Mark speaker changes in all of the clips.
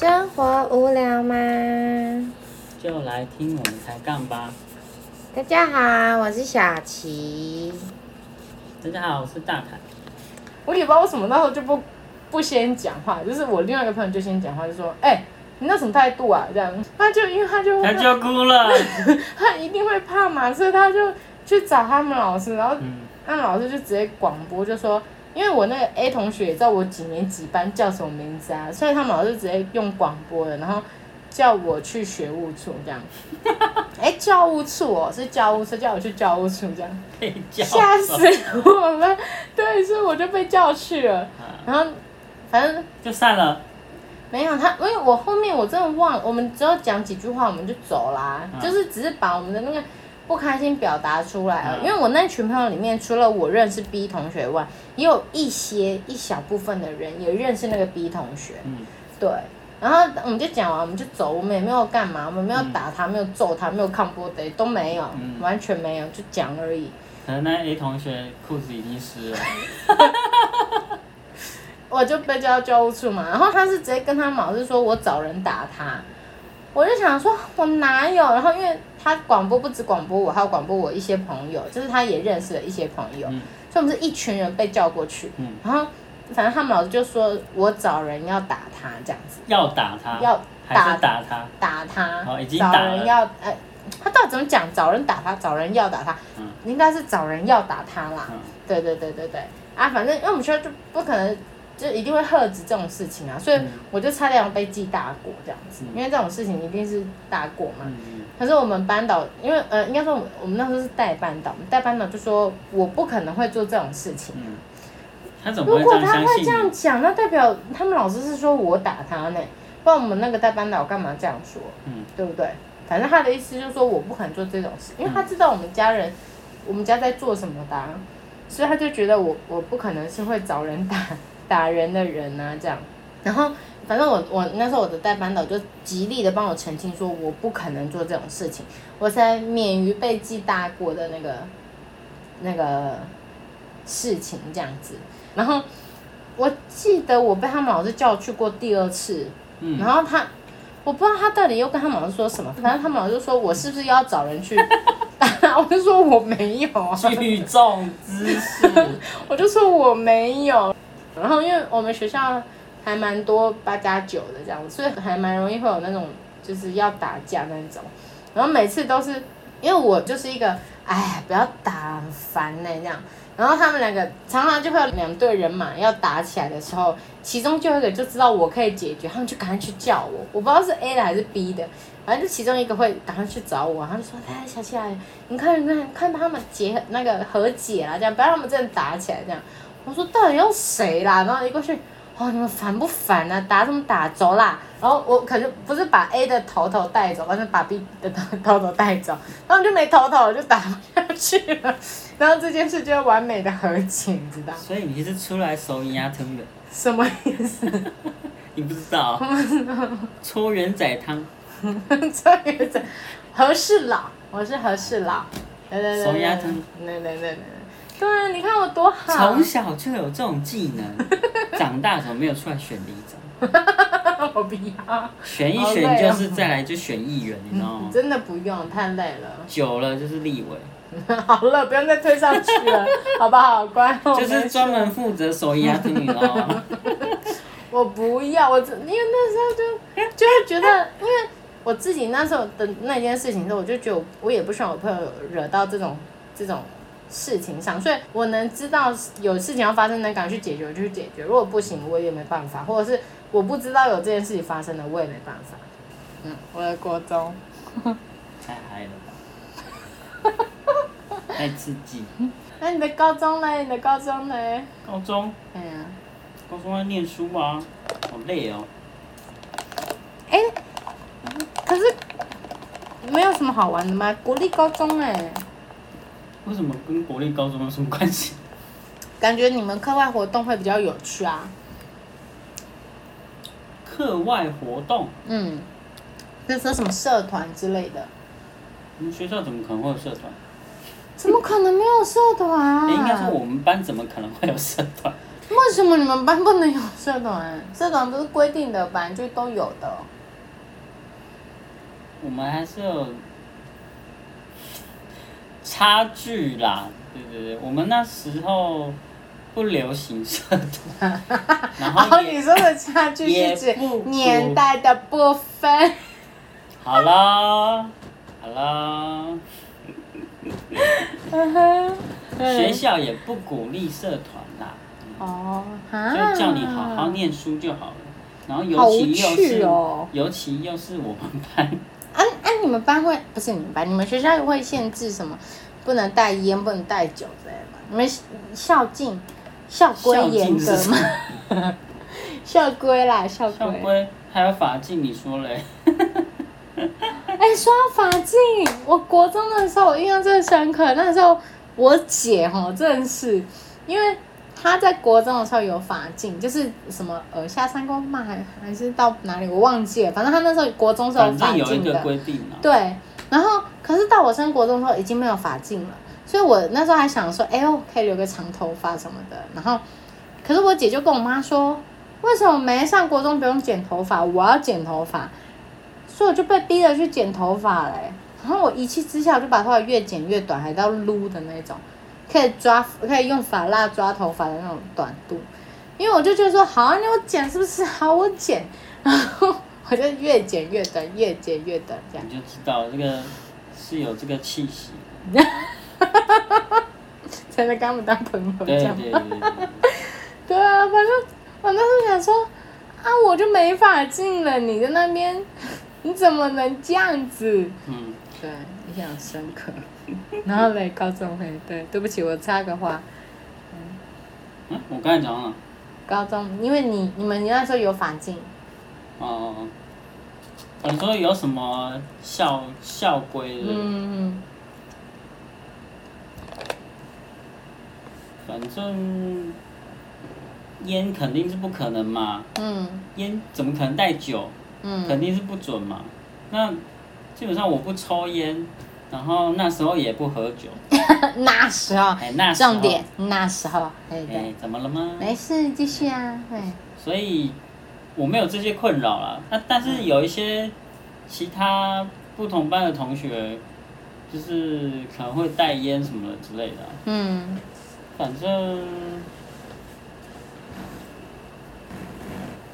Speaker 1: 生活无聊吗？
Speaker 2: 就来听我们抬杠吧。
Speaker 1: 大家好，我是小琪。
Speaker 2: 大家好，我是大凯。
Speaker 3: 我也不知道为什么那时候就不不先讲话，就是我另外一个朋友就先讲话，就说：“哎、你那什么态度啊？”这样，他就因为他就
Speaker 2: 他就哭了。
Speaker 3: 他一定会怕嘛，所以他就去找他们老师，然后
Speaker 2: 嗯，
Speaker 3: 他们老师就直接广播就说，因为我那个 A 同学也知道我几年几班叫什么名字啊，所以他们老师直接用广播的，然后叫我去学务处这样。哎、教务处哦，是教务处，叫我去教务处这样，吓死我了。对，所以我就被叫去了，
Speaker 2: 啊
Speaker 3: 然后反正
Speaker 2: 就散了。
Speaker 3: 没有他，因为我后面我真的忘了，我们只有讲几句话我们就走啦，
Speaker 2: 嗯
Speaker 3: 就是只是把我们的那个不开心表达出来了。
Speaker 2: 嗯
Speaker 3: 因为我那群朋友里面，除了我认识 B 同学外，也有一些一小部分的人也认识那个 B 同学，
Speaker 2: 嗯，
Speaker 3: 对。然后我们就讲完，我们就走，我们也没有干嘛，我们没有
Speaker 2: 嗯
Speaker 3: 打他，没有揍他，没有抗波的，都没有，
Speaker 2: 嗯
Speaker 3: 完全没有，就讲而已。
Speaker 2: 可能那 A 同学裤子已经湿了。
Speaker 3: 我就被叫到教务处嘛，然后他是直接跟他们老师说我找人打他，我就想说我哪有，然后因为他广播不止广播我，还有广播我一些朋友，就是他也认识了一些朋友，
Speaker 2: 嗯。
Speaker 3: 所以我们是一群人被叫过去，
Speaker 2: 嗯，
Speaker 3: 然后反正他们老师就说我找人要打他这样子，
Speaker 2: 要打他，
Speaker 3: 要打
Speaker 2: 打他？
Speaker 3: 打他，
Speaker 2: 哦已经
Speaker 3: 找
Speaker 2: 打了。
Speaker 3: 人要呃，他到底怎么讲？找人打他，找人要打他，
Speaker 2: 嗯。
Speaker 3: 应该是找人要打他啦。
Speaker 2: 嗯。
Speaker 3: 对对对对对，啊，反正因为我们学校就不可能，就一定会喝止这种事情啊，所以
Speaker 2: 嗯。
Speaker 3: 我就差点要被记大过这样子，
Speaker 2: 嗯。
Speaker 3: 因为这种事情一定是大过嘛。
Speaker 2: 嗯
Speaker 3: 可是我们班导，因为呃，应该说我们我们那时候是代班导，我们带班导就说我不可能会做这种事情。
Speaker 2: 嗯，他怎么
Speaker 3: 如果他会？这样讲，那代表他们老师是说我打他呢，不然我们那个代班导干嘛这样说？
Speaker 2: 嗯
Speaker 3: 对不对？反正他的意思就是说我不可能做这种事，因为他知道我们家人，我们家在做什么的啊、所以他就觉得我我不可能是会找人打 打人的人啊，这样。然后反正我我那时候我的代班导就极力的帮我澄清说我不可能做这种事情，我才免于被记大过的那个那个事情这样子。然后我记得我被他们老师叫去过第二次，
Speaker 2: 嗯
Speaker 3: 然后他，我不知道他到底又跟他们老师说什么，反正他们老师就说我是不是要找人去，我就说我没有啊，
Speaker 2: 聚众之事。
Speaker 3: 我就说我没有。然后因为我们学校还蛮多八加九的这样子，所以还蛮容易会有那种就是要打架那种。然后每次都是因为我就是一个哎不要打很烦呢、这样。然后他们两个常常就会有两队人马要打起来的时候，其中就有一个就知道我可以解决，他们就赶快去叫我，我不知道是 A 的还是 B 的，反正就其中一个会赶快去找我，他就说：“哎，小七啊，你看你看看他们结那个和解啦，这样不要让他们真的打起来这样。”我说：“到底要谁啦？”然后一过去，哦，你们烦不烦啊？打什么打？走啦！然后我可是不是把 A 的头头带走，而是把 B 的头头头带走，然后就没头头，就打不下去了。然后这件事就完美的和解，你知道
Speaker 2: 所以你是出来手银鸭汤的，
Speaker 3: 什么意思？
Speaker 2: 你不知道？搓圆仔汤，
Speaker 3: 这个是和事佬，我是和事佬。对对对对
Speaker 2: 手压疼
Speaker 3: 对对对对对。你看我多好。
Speaker 2: 从小就有这种技能，长大怎么没有出来选里长？
Speaker 3: 我不要，
Speaker 2: 选一选就是再来就选议员，你知道吗？
Speaker 3: 真的不用，太累了。
Speaker 2: 久了就是立委，
Speaker 3: 好了，不用再推上去了，好不好？乖，
Speaker 2: 就是
Speaker 3: 没
Speaker 2: 专门
Speaker 3: 事。
Speaker 2: 负责手压听，你知道吗？
Speaker 3: 我不要，我只因为那时候就就会觉得，因为我自己那时候的那件事情之后，我就觉得我我也不希望我朋友惹到这种这种事情上，所以我能知道有事情要发生，能赶去解决，我就去解决。如果不行，我也没办法，或者是我不知道有这件事情发生了，我也没办法。嗯，我的国中，
Speaker 2: 太嗨了吧！太刺激。
Speaker 3: 那、你的高中呢？你的高中呢？
Speaker 2: 高中，
Speaker 3: 哎呀，
Speaker 2: 高中要念书吗，好累哦。
Speaker 3: 哎、可是没有什么好玩的吗？国立高中哎、
Speaker 2: 为什么跟国立高中有什么关系？
Speaker 3: 感觉你们课外活动会比较有趣啊。
Speaker 2: 课外活动，
Speaker 3: 嗯，比如说什么社团之类的，
Speaker 2: 我们学校怎么可能会有社团？
Speaker 3: 怎么可能没有社团、
Speaker 2: 哎、应该说我们班怎么可能会有社团？
Speaker 3: 为为什么你们班不能有社团？社团不是规定的，本来就都有的。
Speaker 2: 我们还是有差距啦，对对对，我们那时候不流行社团，然
Speaker 3: 哦，
Speaker 2: 后也
Speaker 3: 你说的差距是指
Speaker 2: 不
Speaker 3: 年代的部分。
Speaker 2: 好啦好了，
Speaker 3: 嗯 哼
Speaker 2: 学校也不鼓励社团啦，
Speaker 3: 哦，
Speaker 2: 就
Speaker 3: 啊
Speaker 2: 叫你好好念书就好了。然后尤其又是，
Speaker 3: 哦
Speaker 2: 尤其又是我们班，
Speaker 3: 啊啊！你们班会不是你们班？你们学校会限制什么？不能带烟，不能带酒之类的？你们校禁、校规严格吗？校 规啦，校规。
Speaker 2: 校规还有法禁，你说嘞？
Speaker 3: 哎、说到法禁，我国中的时候我印象最深刻。那时候我姐哈，真的是因为她在国中的时候有法禁，就是什么呃下三公嘛，还还是到哪里我忘记了。反正她那时候国中是有
Speaker 2: 反
Speaker 3: 法
Speaker 2: 正有一个。规定啊。
Speaker 3: 对，然后可是到我升国中的时候已经没有发禁了，所以我那时候还想说，哎呦，可以留个长头发什么的。然后，可是我姐就跟我妈说，为什么没上国中不用剪头发，我要剪头发？所以我就被逼着去剪头发嘞、然后我一气之下，就把头发越剪越短，还到撸的那种，可以抓，可以用发蜡抓头发的那种短度。因为我就觉得说，好啊，你我剪是不是？好，我剪。然后我就越剪越短，越剪越短，这样。
Speaker 2: 你就知道这个是有这个气息。
Speaker 3: 才能跟他们当朋友这样。
Speaker 2: 对对对对对。
Speaker 3: 对啊，反正我那时候想说，啊，我就没法进了，你在那边，你怎么能这样子？
Speaker 2: 嗯，
Speaker 3: 对，印象深刻。然后嘞，高中嘿，对，对不起，我插个话，
Speaker 2: 嗯，我刚才讲了。
Speaker 3: 高中，因为你你们那时候有法禁，
Speaker 2: 哦、你说有什么校校规的？
Speaker 3: 嗯，
Speaker 2: 反正烟肯定是不可能嘛，
Speaker 3: 嗯
Speaker 2: 烟怎么可能带酒？
Speaker 3: 嗯
Speaker 2: 肯定是不准嘛。那基本上我不抽烟，然后那时候也不喝酒。
Speaker 3: 嗯，那时候，
Speaker 2: 哎，那时候
Speaker 3: 重点，那时候，
Speaker 2: 哎
Speaker 3: 对，，
Speaker 2: 怎么了吗？
Speaker 3: 没事，继续啊，对，
Speaker 2: 所以我没有这些困扰啦。那但是有一些其他不同班的同学，就是可能会带烟什么的之类的啊、
Speaker 3: 嗯，
Speaker 2: 反正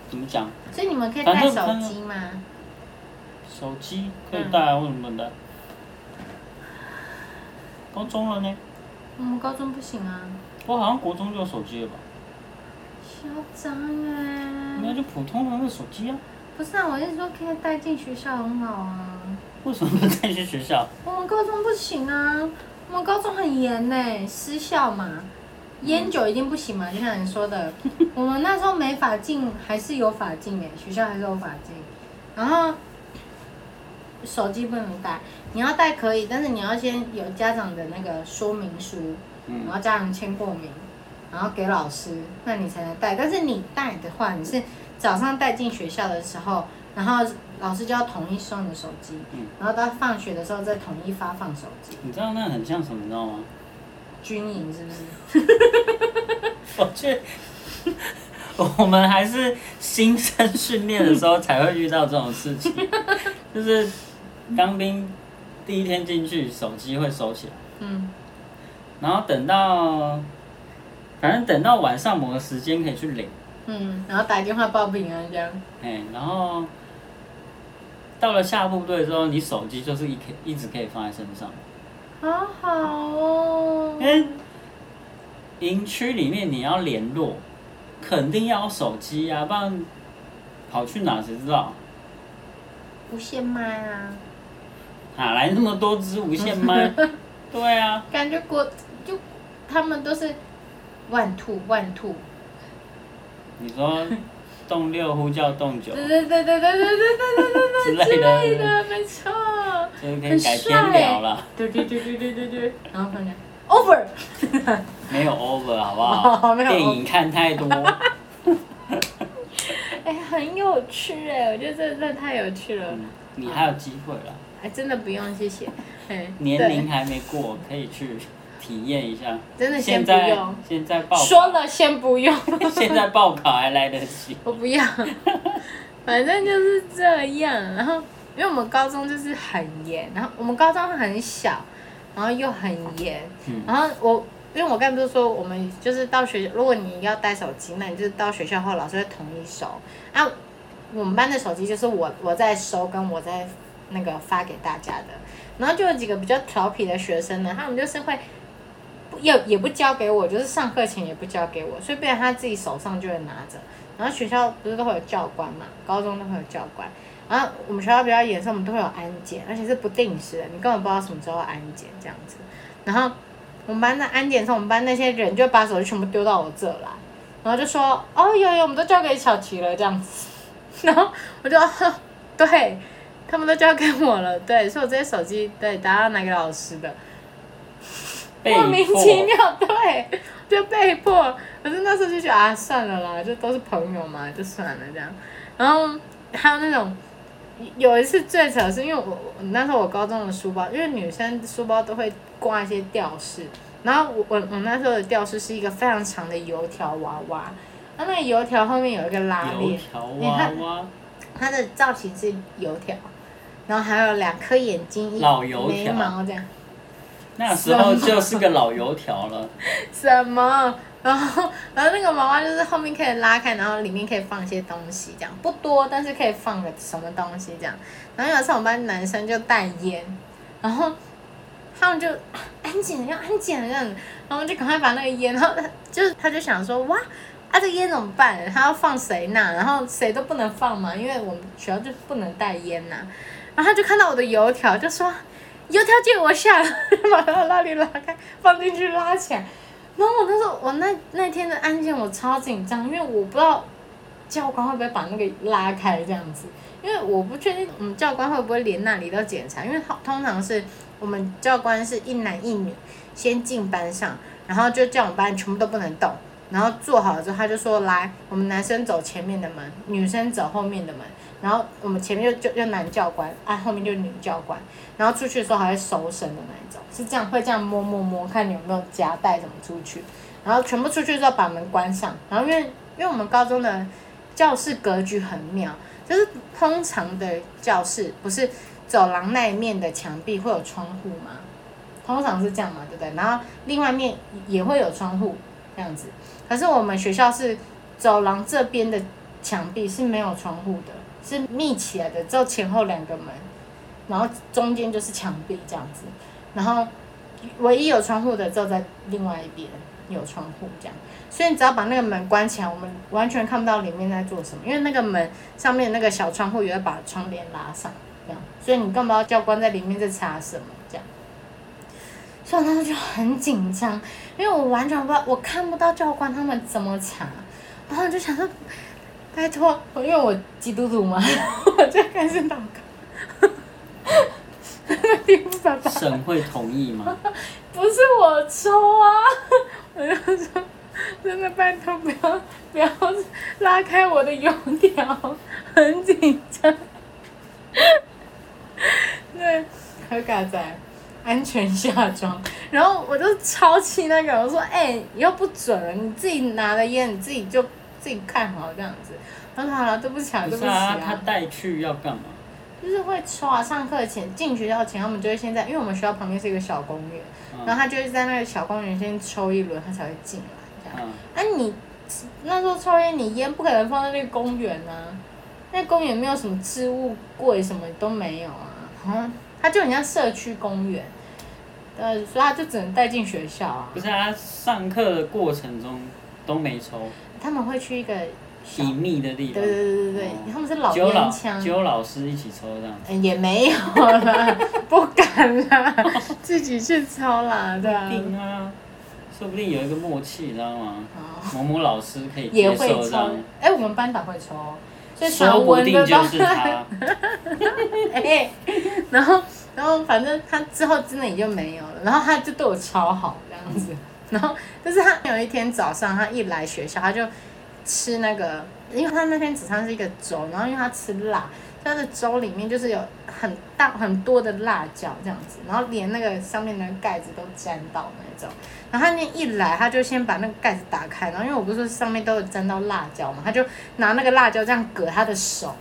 Speaker 2: 怎么讲，
Speaker 3: 所以你们可以带手机吗？
Speaker 2: 手机可以带啊，为什么不能带？高中了呢，
Speaker 3: 我们高中不行啊，
Speaker 2: 我好像国中就有手机了吧？
Speaker 3: 嚣张哎！
Speaker 2: 那就普通的那手机啊，
Speaker 3: 不是啊，我是说可以带进学校很好啊。
Speaker 2: 为什么不带去学校？
Speaker 3: 我们高中不行啊，我们高中很严呢、私校嘛，烟酒一定不行嘛，就像你说的，我们那时候没法进，还是有法进哎、学校还是有法进，然后手机不能带，你要带可以，但是你要先有家长的那个说明书，然
Speaker 2: 嗯，
Speaker 3: 后家长签过名，然后给老师，那你才能带。但是你带的话，你是早上带进学校的时候，然后老师就要统一收你的手机，
Speaker 2: 嗯
Speaker 3: 然后到放学的时候再统一发放手机。
Speaker 2: 你知道那很像什么，你知道吗？
Speaker 3: 军营是不是？
Speaker 2: 我去，我们还是新生训练的时候才会遇到这种事情，就是当兵第一天进去，手机会收起来，
Speaker 3: 嗯
Speaker 2: 然后等到，反正等到晚上某个时间可以去领，
Speaker 3: 嗯，然后打电话报平安这样。
Speaker 2: 哎，然后到了下部队之后，你手机就是一可一直可以放在身上，
Speaker 3: 好好哦
Speaker 2: 因。为营区里面你要联络，肯定要有手机啊，不然跑去哪谁知道？
Speaker 3: 无线麦啊，
Speaker 2: 哪来那么多只无线麦？对啊，
Speaker 3: 感觉国就他们都是万兔万兔。
Speaker 2: 你说动六呼叫动九
Speaker 3: 对对对对对对对对对对
Speaker 2: 之类的，
Speaker 3: 没错。
Speaker 2: 这个可以改天聊了，
Speaker 3: 对对对对对对对，然后看看 over，
Speaker 2: 没有 over 好不
Speaker 3: 哦
Speaker 2: 好？电影看太多，
Speaker 3: 哎，很有趣哎，我觉得这真的太有趣了。
Speaker 2: 嗯你还有机会了，
Speaker 3: 哎，真的不用，谢谢。哎，
Speaker 2: 年龄还没过，可以去体验一下。
Speaker 3: 真的先不
Speaker 2: 现在
Speaker 3: 用，
Speaker 2: 现在报
Speaker 3: 说了先不用，
Speaker 2: 现在报考还来得及。
Speaker 3: 我不要，反正就是这样。然后，因为我们高中就是很严，然后我们高中很小，然后又很严，
Speaker 2: 嗯
Speaker 3: 然后我。因为我刚才不是说，我们就是到学，如果你要带手机，那你就是到学校后，老师会统一收。啊，我们班的手机就是我我在收，跟我在那个发给大家的。然后就有几个比较调皮的学生呢，他们就是会不也也不交给我，就是上课前也不交给我，所以变成他自己手上就会拿着。然后学校不是都会有教官嘛，高中都会有教官。然后我们学校比较严，所以我们都会有安检，而且是不定时的，你根本不知道什么时候安检这样子。然后我们班的安检的时候，我们班那些人就把手机全部丢到我这来，然后就说：“哦，有有，我们都交给小琪了。”这样子。然后我就 对，他们都交给我了，对，所以我这些手机对打到哪个老师的，莫名其妙，对，就被迫。可是那时候就觉得啊，算了啦，就都是朋友嘛，就算了这样。然后还有那种有一次最扯是，因为我我那时候我高中的书包，因为女生书包都会挂一些吊饰，然后我我我那时候的吊饰是一个非常长的油条娃娃，它那个油条后面有一个拉
Speaker 2: 油
Speaker 3: 链，
Speaker 2: 条娃娃，
Speaker 3: 它的造型是油条，然后还有两颗眼睛，一
Speaker 2: 老油
Speaker 3: 眉
Speaker 2: 条
Speaker 3: 毛这样。
Speaker 2: 那时候就是个老油条了。
Speaker 3: 什么？然后，然后那个娃娃就是后面可以拉开，然后里面可以放一些东西，这样不多，但是可以放个什么东西这样。然后有一次我们班男生就带烟，然后他们就安检要安检了这样，然后就赶快把那个烟，然后他就是他就想说哇。啊，这烟怎么办？他要放谁那？然后谁都不能放嘛，因为我们学校就不能带烟呐。然后他就看到我的油条，就说：“油条借我下来，把他拉链拉开，放进去拉起来。”然后我那时候我那那天的安检我超紧张，因为我不知道教官会不会把那个拉开这样子，因为我不确定我们教官会不会连那里都检查，因为通通常是我们教官是一男一女先进班上，然后就叫我们班全部都不能动，然后做好了之后他就说来，我们男生走前面的门，女生走后面的门，然后我们前面就就就男教官，啊后面就女教官，然后出去的时候还会收身的那一种，是这样会这样摸摸摸，看你有没有夹带怎么出去，然后全部出去之后把门关上，然后因为因为我们高中的教室格局很妙，就是通常的教室不是走廊那一面的墙壁会有窗户吗？通常是这样嘛，对不对？然后另外一面也会有窗户这样子，可是我们学校是走廊这边的墙壁是没有窗户的，是密起来的，只有前后两个门，然后中间就是墙壁这样子，然后唯一有窗户的只有在另外一边有窗户这样，所以你只要把那个门关起来，我们完全看不到里面在做什么，因为那个门上面那个小窗户也会把窗帘拉上，这样，所以你根本不知道教官在里面在查什么。所以我那时就很紧张，因为我完全不知道，我看不到教官他们怎么查，然后我就想说，拜托，因为我基督徒嘛，我就开始祷告。听爸爸，
Speaker 2: 省会同意吗？
Speaker 3: 不是我抽啊，我就说，真的拜托不要不要拉开我的油条，很紧张。对，可嘎仔。安全下装，然后我就超气那个，我说：“哎、以后不准了，你自己拿的烟你自己就自己看好这样子。”他说：“好了，对不起啊，对不起
Speaker 2: 啊，他
Speaker 3: 啊。
Speaker 2: 带去要干嘛？
Speaker 3: 就是会抽啊，上课前进学校前，他们就会先在，因为我们学校旁边是一个小公园，然后他就会在那个小公园先抽一轮，他才会进来这样。
Speaker 2: 嗯，
Speaker 3: 啊你那时候抽烟，你烟不可能放在那个公园啊，那公园没有什么置物柜，什么都没有啊，好像它就很像社区公园，呃，所以他就只能带进学校啊
Speaker 2: 不。是啊，上课的过程中都没抽，
Speaker 3: 他们会去一个小，
Speaker 2: 隐秘的地方，
Speaker 3: 对对对对，
Speaker 2: 哦
Speaker 3: 他们是老烟枪
Speaker 2: 只。有老师一起抽这样子。
Speaker 3: 嗯也没有啦，不敢啦，自己去抽啦，对啊。
Speaker 2: 定啊，说不定有一个默契，你知道吗？
Speaker 3: 哦
Speaker 2: 某某老师可以接
Speaker 3: 也会抽
Speaker 2: 受这样，，
Speaker 3: 哎、我们班导会抽，所以
Speaker 2: 说
Speaker 3: 传
Speaker 2: 不定就是他。
Speaker 3: 哎、然后然后反正他之后真的也就没有了，然后他就对我超好这样子，然后就是他有一天早上他一来学校，他就吃那个，因为他那天早上是一个粥，然后因为他吃辣，他的粥里面就是有很大很多的辣椒这样子，然后连那个上面的盖子都沾到那种。然后他那一来，他就先把那个盖子打开，然后因为我不是说上面都有沾到辣椒嘛，他就拿那个辣椒这样隔他的手。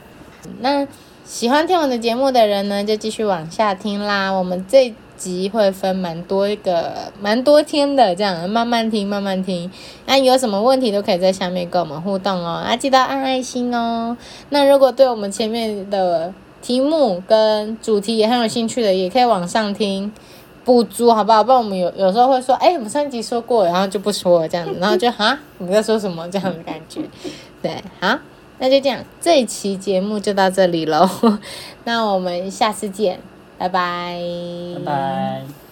Speaker 3: 那喜欢听我的节目的人呢，就继续往下听啦。我们这集会分蛮多一个蛮多天的，这样慢慢听，慢慢听。那有什么问题都可以在下面跟我们互动哦，啊，记得按爱心哦。那如果对我们前面的题目跟主题也很有兴趣的，也可以往上听补足，好不好？不然我们有有时候会说，哎，我们上集说过，然后就不说了这样子，然后就哈，你在说什么这样的感觉？对，好。那就这样，这一期节目就到这里喽。那我们下次见，拜拜。
Speaker 2: 拜拜。